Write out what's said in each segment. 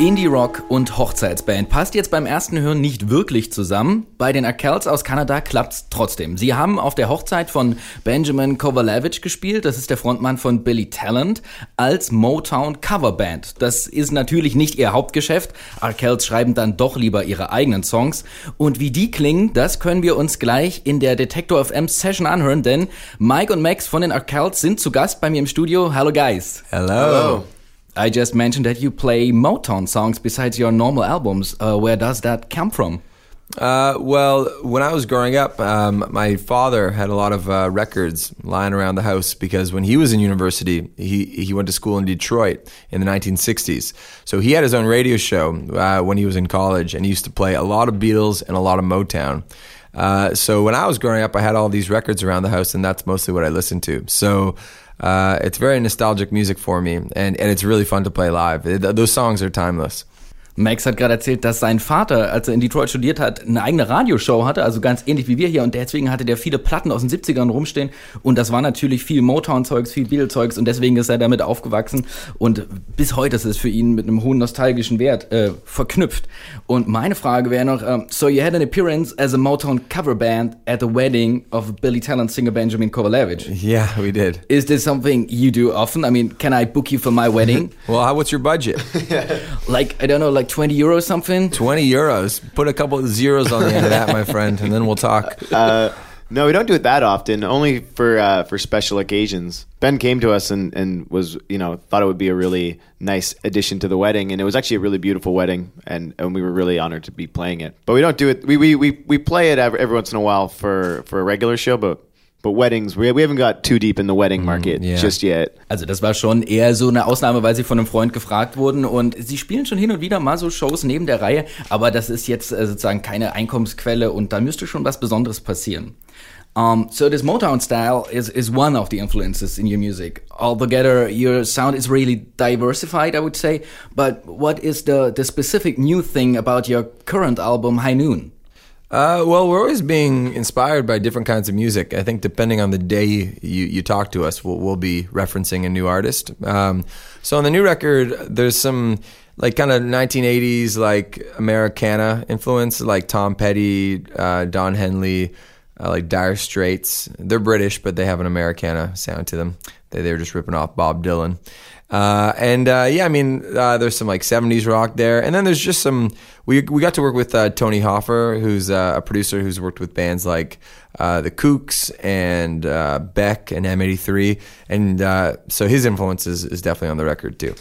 Indie-Rock und Hochzeitsband passt jetzt beim ersten Hören nicht wirklich zusammen. Bei den Arkells aus Kanada klappt's trotzdem. Sie haben auf der Hochzeit von Benjamin Kovalevich gespielt, das ist der Frontmann von Billy Talent, als Motown Coverband. Das ist natürlich nicht ihr Hauptgeschäft. Arkells schreiben dann doch lieber ihre eigenen Songs. Und wie die klingen, das können wir uns gleich in der Detektor FM Session anhören, denn Mike und Max von den Arkells sind zu Gast bei mir im Studio. Hallo guys. Hello. Hello. I just mentioned that you play Motown songs besides your normal albums. Uh, where does that come from? Uh, well, when I was growing up, um, my father had a lot of uh, records lying around the house because when he was in university, he, he went to school in Detroit in the 1960s. So he had his own radio show uh, when he was in college, and he used to play a lot of Beatles and a lot of Motown. Uh, so when I was growing up, I had all these records around the house, and that's mostly what I listened to. So uh, it's very nostalgic music for me, and, and it's really fun to play live. It, those songs are timeless. Max hat gerade erzählt, dass sein Vater, als er in Detroit studiert hat, eine eigene Radioshow hatte, also ganz ähnlich wie wir hier. Und deswegen hatte der viele Platten aus den 70ern rumstehen. Und das war natürlich viel Motown-Zeugs, viel Beatle-Zeugs. Und deswegen ist er damit aufgewachsen. Und bis heute ist es für ihn mit einem hohen nostalgischen Wert äh, verknüpft. Und meine Frage wäre noch, um, so you had an appearance as a Motown cover band at the wedding of Billy Talent singer Benjamin Kovalevich. Yeah, we did. Is this something you do often? I mean, can I book you for my wedding? well, how, what's your budget? like, I don't know, like 20 euros something? 20 euros. Put a couple of zeros on the end of that, my friend, and then we'll talk. Uh, no, we don't do it that often. Only for uh, for special occasions. Ben came to us and, and was you know thought it would be a really nice addition to the wedding, and it was actually a really beautiful wedding, and, and we were really honored to be playing it. But we don't do it. We we, we, we play it every, every once in a while for for a regular show, but But weddings, we, we haven't got too deep in the wedding mm, market yeah. just yet. Also das war schon eher so eine Ausnahme, weil sie von einem Freund gefragt wurden und sie spielen schon hin und wieder mal so Shows neben der Reihe, aber das ist jetzt äh, sozusagen keine Einkommensquelle und da müsste schon was Besonderes passieren. Um, so this Motown style is, is one of the influences in your music. Altogether, your sound is really diversified, I would say. But what is the, the specific new thing about your current album, High Noon? Uh, well, we're always being inspired by different kinds of music. I think depending on the day you, you talk to us, we'll, we'll be referencing a new artist. Um, so on the new record, there's some like kind of 1980s like Americana influence, like Tom Petty, uh, Don Henley, uh, like Dire Straits. They're British, but they have an Americana sound to them. They, they're just ripping off Bob Dylan. Uh, and uh, yeah, I mean, uh, there's some like 70s rock there, and then there's just some. We we got to work with uh, Tony Hoffer, who's uh, a producer who's worked with bands like uh, the Kooks and Beck and M83, and so his influence is, is definitely on the record too.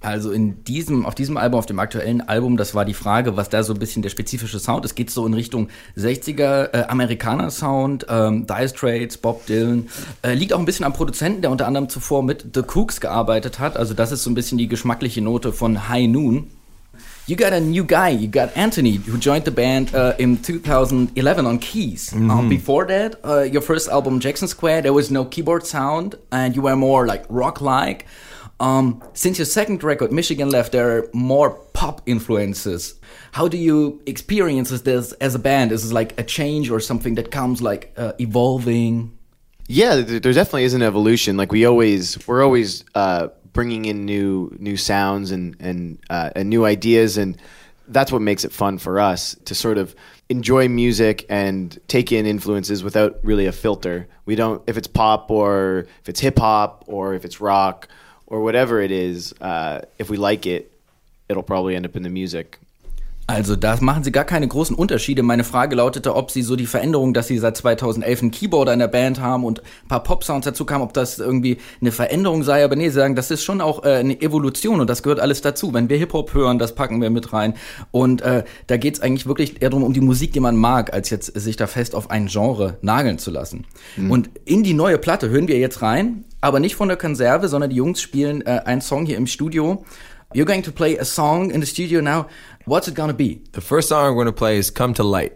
Also in diesem, auf diesem Album, auf dem aktuellen Album, das war die Frage, was da so ein bisschen der spezifische Sound ist. Geht so in Richtung 60er äh, Amerikaner-Sound, ähm, Dire Straits, Bob Dylan. Äh, liegt auch ein bisschen am Produzenten, der unter anderem zuvor mit The Cooks gearbeitet hat. Also das ist so ein bisschen die geschmackliche Note von High Noon. You got a new guy. You got Anthony, who joined the band uh, in 2011 on keys. Mm -hmm. um, before that, uh, your first album, Jackson Square, there was no keyboard sound, and you were more like rock-like. Um, since your second record, Michigan Left, there are more pop influences. How do you experience this as a band? Is this like a change or something that comes like uh, evolving? Yeah, there definitely is an evolution. Like we always, we're always uh, bringing in new new sounds and and, uh, and new ideas, and that's what makes it fun for us to sort of enjoy music and take in influences without really a filter. We don't if it's pop or if it's hip hop or if it's rock or whatever it is, uh, if we like it, it'll probably end up in the music. Also da machen sie gar keine großen Unterschiede. Meine Frage lautete, ob sie so die Veränderung, dass sie seit 2011 einen Keyboarder in der Band haben und ein paar Pop-Sounds dazu kamen, ob das irgendwie eine Veränderung sei. Aber nee, sie sagen, das ist schon auch äh, eine Evolution und das gehört alles dazu. Wenn wir Hip-Hop hören, das packen wir mit rein. Und äh, da geht's eigentlich wirklich eher darum, um die Musik, die man mag, als jetzt sich da fest auf ein Genre nageln zu lassen. Mhm. Und in die neue Platte hören wir jetzt rein, aber nicht von der Konserve, sondern die Jungs spielen äh, einen Song hier im Studio. You're going to play a song in the studio now. What's it gonna be? The first song we're gonna play is "Come to Light."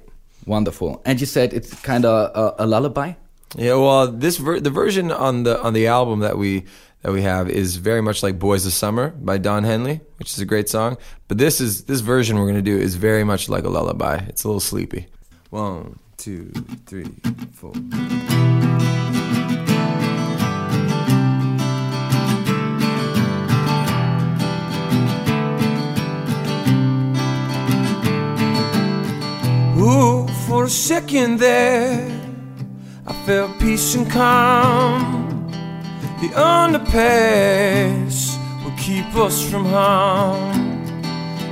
Wonderful. And you said it's kind of a, a, lullaby. Yeah. Well, this ver- the version on the on the album that we that we have is very much like "Boys of Summer" by Don Henley, which is a great song. But this is this version we're gonna do is very much like a lullaby. It's a little sleepy. One, two, three, four. Second there, I felt peace and calm. The underpass will keep us from harm.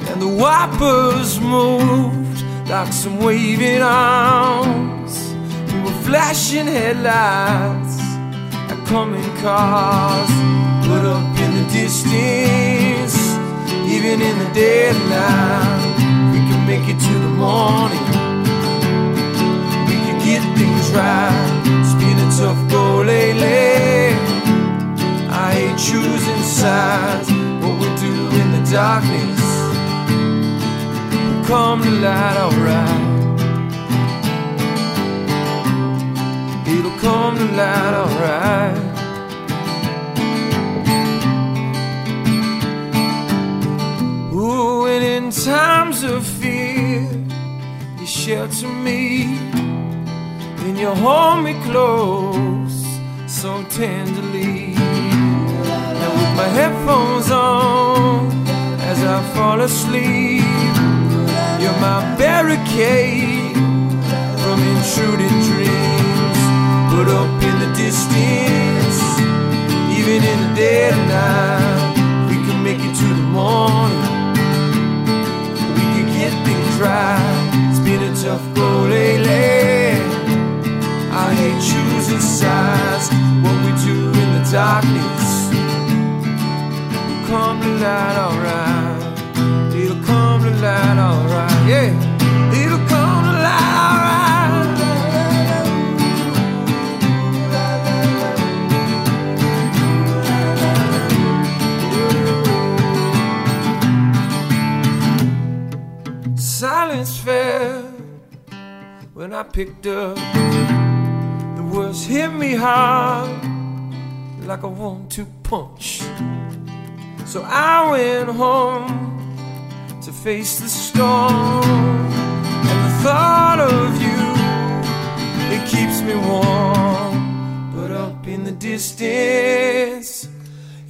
And the wipers moved like some waving arms. We were flashing headlights at coming cars. Put up in the distance, even in the dead of night. We can make it to the morning. Darkness come to light, alright. It'll come to light, alright. Ooh, and in times of fear, you shelter me, and you hold me close so tenderly. And with my headphones on, as I fall asleep, you're my barricade from intruding dreams. Put up in the distance, even in the dead of night, we can make it to the morning. We can get things right. It's been a tough go lately. I hate choosing sides. What we do in the darkness will come to light, alright. Yeah, it'll come to light, alright. Silence fell when I picked up. The words hit me hard like a one-two punch. So I went home face the storm, and the thought of you it keeps me warm. But up in the distance,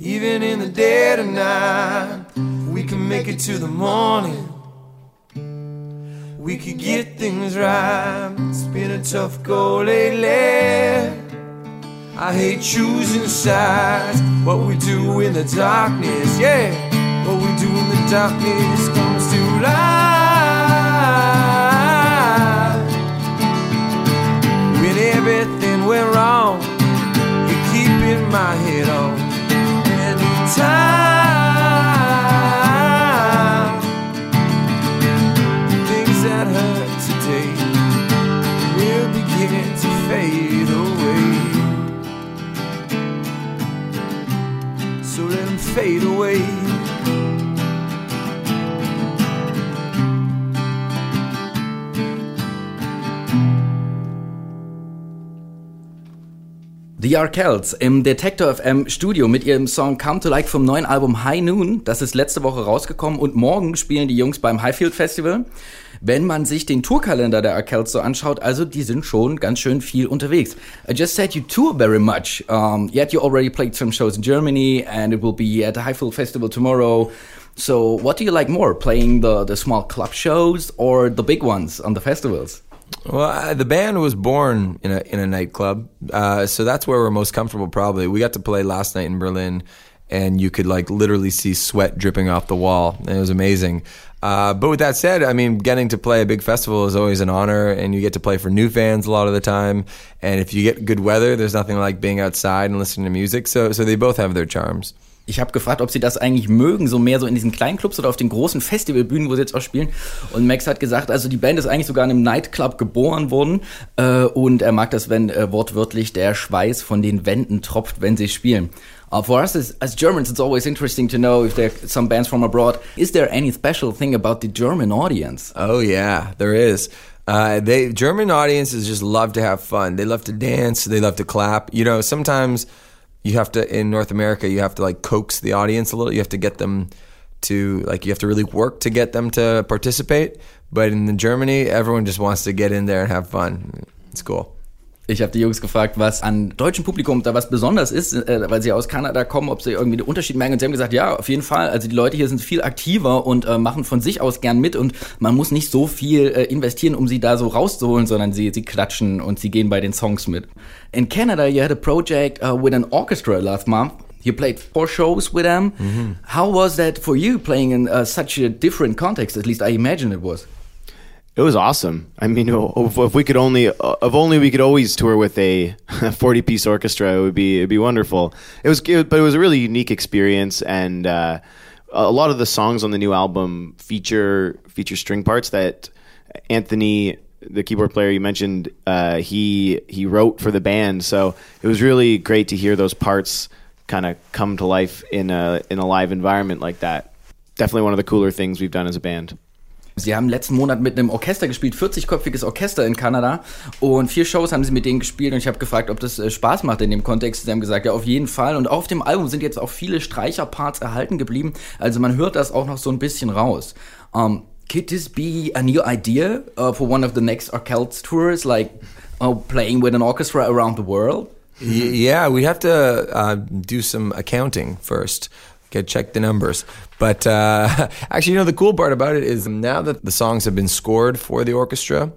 even in the dead of night, we can make it to the morning. We could get things right. It's been a tough go lately. I hate choosing sides. What we do in the darkness, yeah. What we do in the darkness comes to light. The Arkells im Detector FM Studio mit ihrem Song Come to Like vom neuen Album High Noon. Das ist letzte Woche rausgekommen und morgen spielen die Jungs beim Highfield Festival. Wenn man sich den Tourkalender der Arkells so anschaut, also die sind schon ganz schön viel unterwegs. I just said you tour very much. Um, yet you already played some shows in Germany and it will be at the Highfield Festival tomorrow. So what do you like more, playing the, the small club shows or the big ones on the festivals? Well, uh, the band was born in a in a nightclub, uh, so that's where we're most comfortable. Probably, we got to play last night in Berlin, and you could like literally see sweat dripping off the wall. And it was amazing. Uh, but with that said, I mean, getting to play a big festival is always an honor, and you get to play for new fans a lot of the time. And if you get good weather, there's nothing like being outside and listening to music. So, so they both have their charms. Ich habe gefragt, ob sie das eigentlich mögen, so mehr so in diesen kleinen Clubs oder auf den großen Festivalbühnen, wo sie jetzt auch spielen. Und Max hat gesagt, also die Band ist eigentlich sogar in einem Nightclub geboren worden äh, und er mag das, wenn äh, wortwörtlich der Schweiß von den Wänden tropft, wenn sie spielen. Uh, for us as, Germans, it's always interesting to know if there are some bands from abroad. Is there any special thing about the German audience? Oh yeah, there is. Uh, they German audiences just love to have fun. They love to dance. They love to clap. You know, sometimes you have to in North America you have to like coax the audience a little. You have to get them to like you have to really work to get them to participate. But in Germany, everyone just wants to get in there and have fun. It's cool. Ich habe die Jungs gefragt, was an deutschem Publikum da was besonders ist, äh, weil sie aus Kanada kommen, ob sie irgendwie den Unterschied merken. Und sie haben gesagt, ja, auf jeden Fall. Also die Leute hier sind viel aktiver und äh, machen von sich aus gern mit und man muss nicht so viel äh, investieren, um sie da so rauszuholen, sondern sie, sie klatschen und sie gehen bei den Songs mit. In Canada, you had a project uh, with an orchestra last month. You played four shows with them. How was that for you playing in uh, such a different context? At least I imagine it was. It was awesome. I mean, if, we could only, if only we could always tour with a forty-piece orchestra, it would be it'd be wonderful. It was, it, but it was a really unique experience, and uh, a lot of the songs on the new album feature feature string parts that Anthony, the keyboard player you mentioned, uh, he he wrote for the band. So it was really great to hear those parts kind of come to life in a in a live environment like that. Definitely one of the cooler things we've done as a band. Sie haben letzten Monat mit einem Orchester gespielt, 40-köpfiges Orchester in Kanada. Und vier Shows haben sie mit denen gespielt und ich habe gefragt, ob das äh, Spaß macht in dem Kontext. Sie haben gesagt, ja, auf jeden Fall. Und auf dem Album sind jetzt auch viele Streicherparts erhalten geblieben. Also man hört das auch noch so ein bisschen raus. Um, could this be a new idea uh, for one of the next Arkells tours, like uh, playing with an orchestra around the world? Yeah, we have to uh, do some accounting first. Get check the numbers. But uh, actually, you know, the cool part about it is now that the songs have been scored for the orchestra,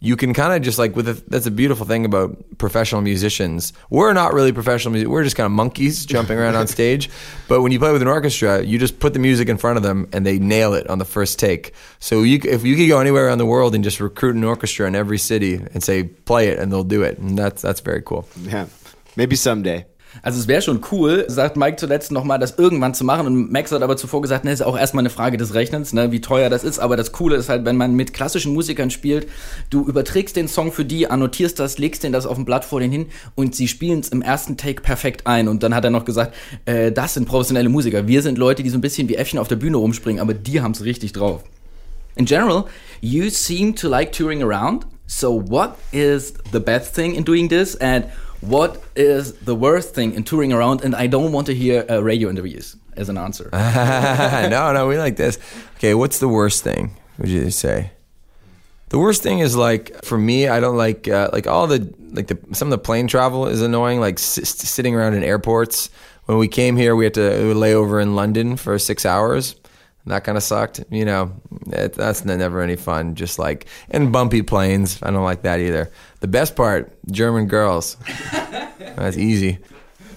you can kind of just like with a, that's a beautiful thing about professional musicians. We're not really professional music. We're just kind of monkeys jumping around on stage. But when you play with an orchestra, you just put the music in front of them and they nail it on the first take. So you, if you could go anywhere around the world and just recruit an orchestra in every city and say play it, and they'll do it, and that's that's very cool. Yeah, maybe someday. Also es wäre schon cool, sagt Mike zuletzt nochmal, das irgendwann zu machen. Und Max hat aber zuvor gesagt, ne, ist auch erstmal eine Frage des Rechnens, ne, wie teuer das ist. Aber das Coole ist halt, wenn man mit klassischen Musikern spielt, du überträgst den Song für die, annotierst das, legst den das auf dem Blatt vor denen hin und sie spielen es im ersten Take perfekt ein. Und dann hat er noch gesagt, äh, das sind professionelle Musiker. Wir sind Leute, die so ein bisschen wie Äffchen auf der Bühne rumspringen, aber die haben es richtig drauf. In general, you seem to like touring around. So what is the best thing in doing this? And what is the worst thing in touring around? And I don't want to hear uh, radio interviews as an answer. no, no, we like this. Okay, what's the worst thing? Would you say? The worst thing is like for me, I don't like uh, like all the like the some of the plane travel is annoying. Like sitting around in airports. When we came here, we had to lay over in London for six hours. That kind of sucked. You know, it, that's never any fun. Just like and bumpy planes. I don't like that either. The best part, German girls. that's easy.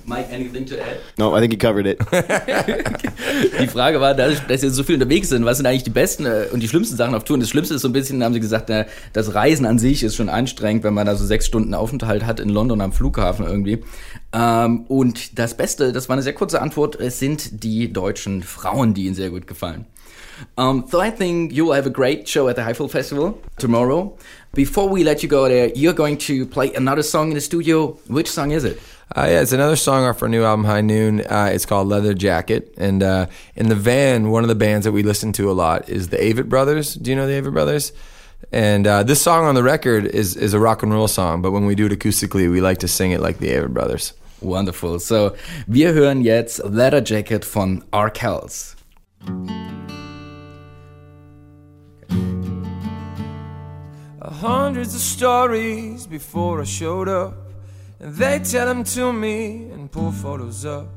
Mike, anything to add? No, I think you covered it. Die Frage war, dadurch, dass jetzt so viel unterwegs sind, was sind eigentlich die besten äh, und die schlimmsten Sachen auf Touren? Das Schlimmste ist so ein bisschen, haben sie gesagt, na, das Reisen an sich ist schon anstrengend, wenn man da so sechs Stunden Aufenthalt hat in London am Flughafen irgendwie. Ähm, und das Beste, das war eine sehr kurze Antwort, es sind die deutschen Frauen, die ihnen sehr gut gefallen. Um, so I think you will have a great show at the Highfield Festival tomorrow. Before we let you go there, you're going to play another song in the studio. Which song is it? Uh, yeah, it's another song off our new album, High Noon. Uh, it's called Leather Jacket. And uh, in the van, one of the bands that we listen to a lot is the Avett Brothers. Do you know the Avett Brothers? And uh, this song on the record is, is a rock and roll song, but when we do it acoustically, we like to sing it like the Avett Brothers. Wonderful. So, wir hören jetzt Leather Jacket von Arkells. hundreds of stories before I showed up. And they tell them to me and pull photos up.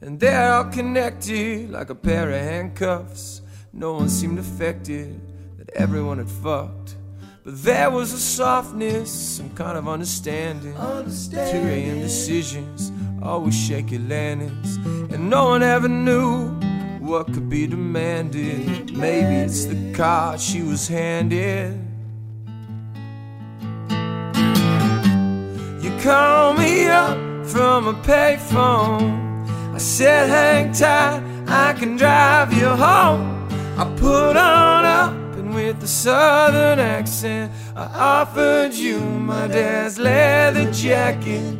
And they're all connected like a pair of handcuffs. No one seemed affected, that everyone had fucked. But there was a softness, some kind of understanding. understanding. 2 a.m. decisions, always shaky landings. And no one ever knew what could be demanded. Maybe it's the card she was handed. You call me up from a payphone. I said, hang tight, I can drive you home. I put on up with a southern accent, I offered you my dad's leather jacket.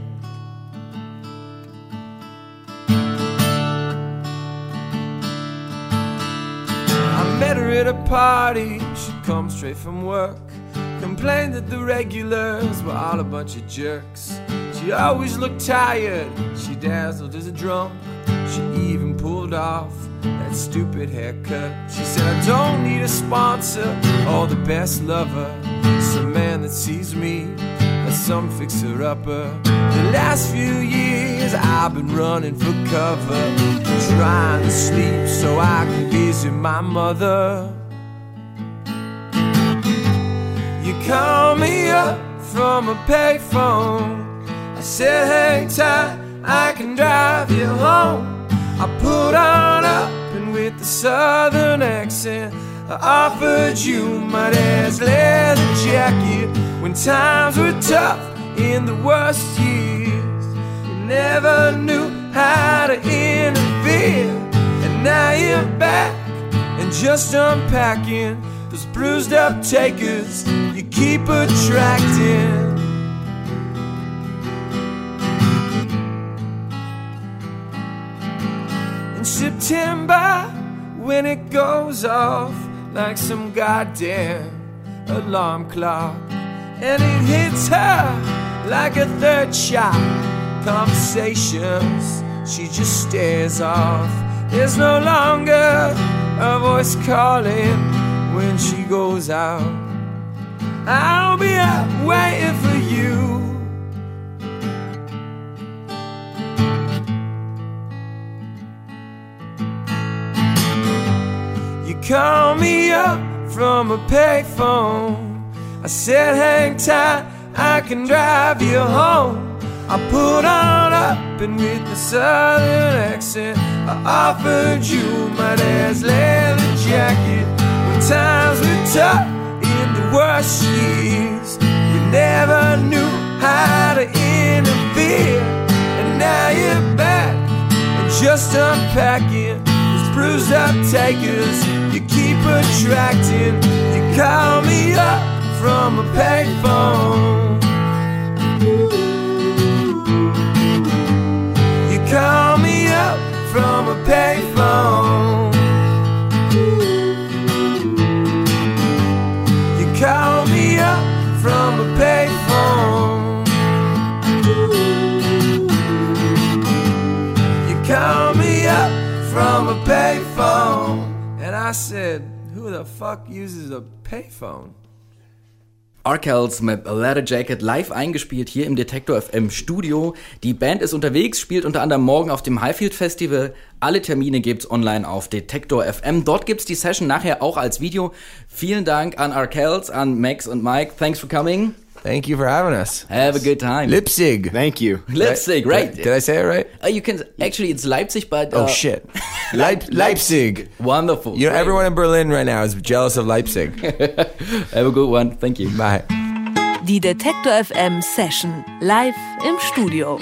I met her at a party, she'd come straight from work. Complained that the regulars were all a bunch of jerks. She always looked tired, she dazzled as a drunk. She even pulled off that stupid haircut. She said, I don't need a sponsor or the best lover. A man that sees me as some fixer upper. The last few years I've been running for cover, trying to sleep so I can visit my mother. You call me up from a payphone. I said, hang tight, I can drive you home. I put on the southern accent, I offered you my dad's leather jacket when times were tough in the worst years. You never knew how to interfere, and now you're back and just unpacking those bruised up takers you keep attracting. In September, when it goes off like some goddamn alarm clock, and it hits her like a third shot. Conversations, she just stares off. There's no longer a voice calling when she goes out. I'll be out waiting for call me up from a payphone. I said, hang tight, I can drive you home. I put on up and with the southern accent, I offered you my dad's leather jacket. When times were tough in the worst years, we never knew how to interfere. And now you're back and just unpacking these bruised up takers keep attracting. You call me up from a payphone. Said, Who the fuck uses a payphone? Arkells mit A Leather Jacket live eingespielt hier im Detektor FM Studio. Die Band ist unterwegs, spielt unter anderem morgen auf dem Highfield Festival. Alle Termine gibt's online auf Detektor FM. Dort gibt's die Session nachher auch als Video. Vielen Dank an Arkells, an Max und Mike. Thanks for coming. Thank you for having us. Have a good time. Leipzig. Thank you. Leipzig, right? Did I say it right? Uh, you can actually it's Leipzig, but Oh uh, shit. Leip- Leipzig. Wonderful. You know, Great. everyone in Berlin right now is jealous of Leipzig. Have a good one. Thank you. Bye. Die Detektor FM Session live im Studio.